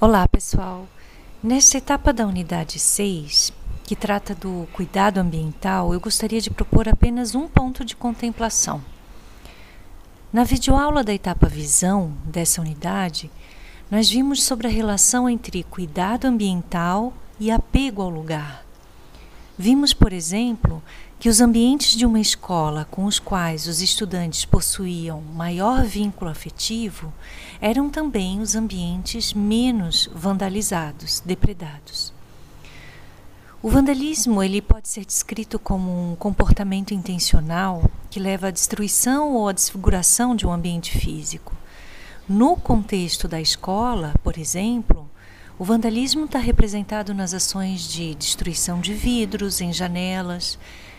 Olá, pessoal. Nesta etapa da unidade 6, que trata do cuidado ambiental, eu gostaria de propor apenas um ponto de contemplação. Na videoaula da etapa visão dessa unidade, nós vimos sobre a relação entre cuidado ambiental e apego ao lugar. Vimos, por exemplo, que os ambientes de uma escola com os quais os estudantes possuíam maior vínculo afetivo eram também os ambientes menos vandalizados, depredados. O vandalismo ele pode ser descrito como um comportamento intencional que leva à destruição ou à desfiguração de um ambiente físico. No contexto da escola, por exemplo, o vandalismo está representado nas ações de destruição de vidros em janelas,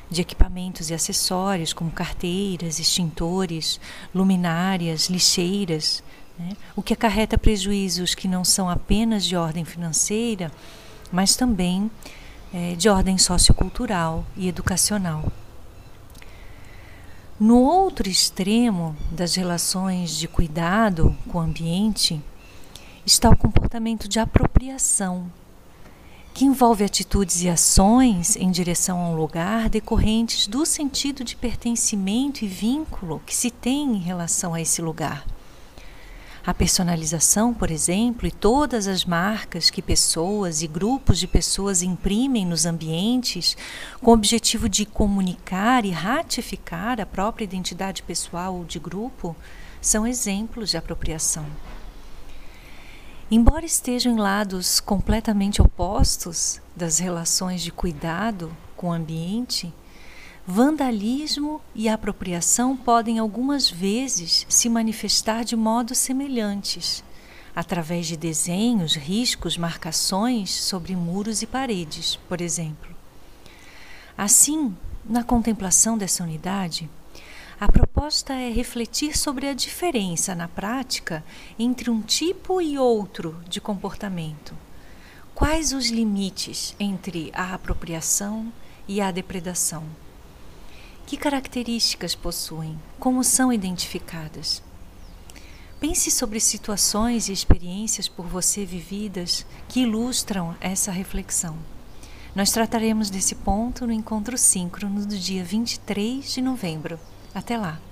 de equipamentos e acessórios, como carteiras, extintores, luminárias, lixeiras, né? o que acarreta prejuízos que não são apenas de ordem financeira, mas também é, de ordem sociocultural e educacional. No outro extremo das relações de cuidado com o ambiente, está o comportamento de apropriação, que envolve atitudes e ações em direção a um lugar decorrentes do sentido de pertencimento e vínculo que se tem em relação a esse lugar. A personalização, por exemplo, e todas as marcas que pessoas e grupos de pessoas imprimem nos ambientes com o objetivo de comunicar e ratificar a própria identidade pessoal ou de grupo, são exemplos de apropriação. Embora estejam em lados completamente opostos das relações de cuidado com o ambiente, vandalismo e apropriação podem algumas vezes se manifestar de modos semelhantes, através de desenhos, riscos, marcações sobre muros e paredes, por exemplo. Assim, na contemplação dessa unidade, a proposta é refletir sobre a diferença na prática entre um tipo e outro de comportamento. Quais os limites entre a apropriação e a depredação? Que características possuem? Como são identificadas? Pense sobre situações e experiências por você vividas que ilustram essa reflexão. Nós trataremos desse ponto no encontro síncrono do dia 23 de novembro. Até lá!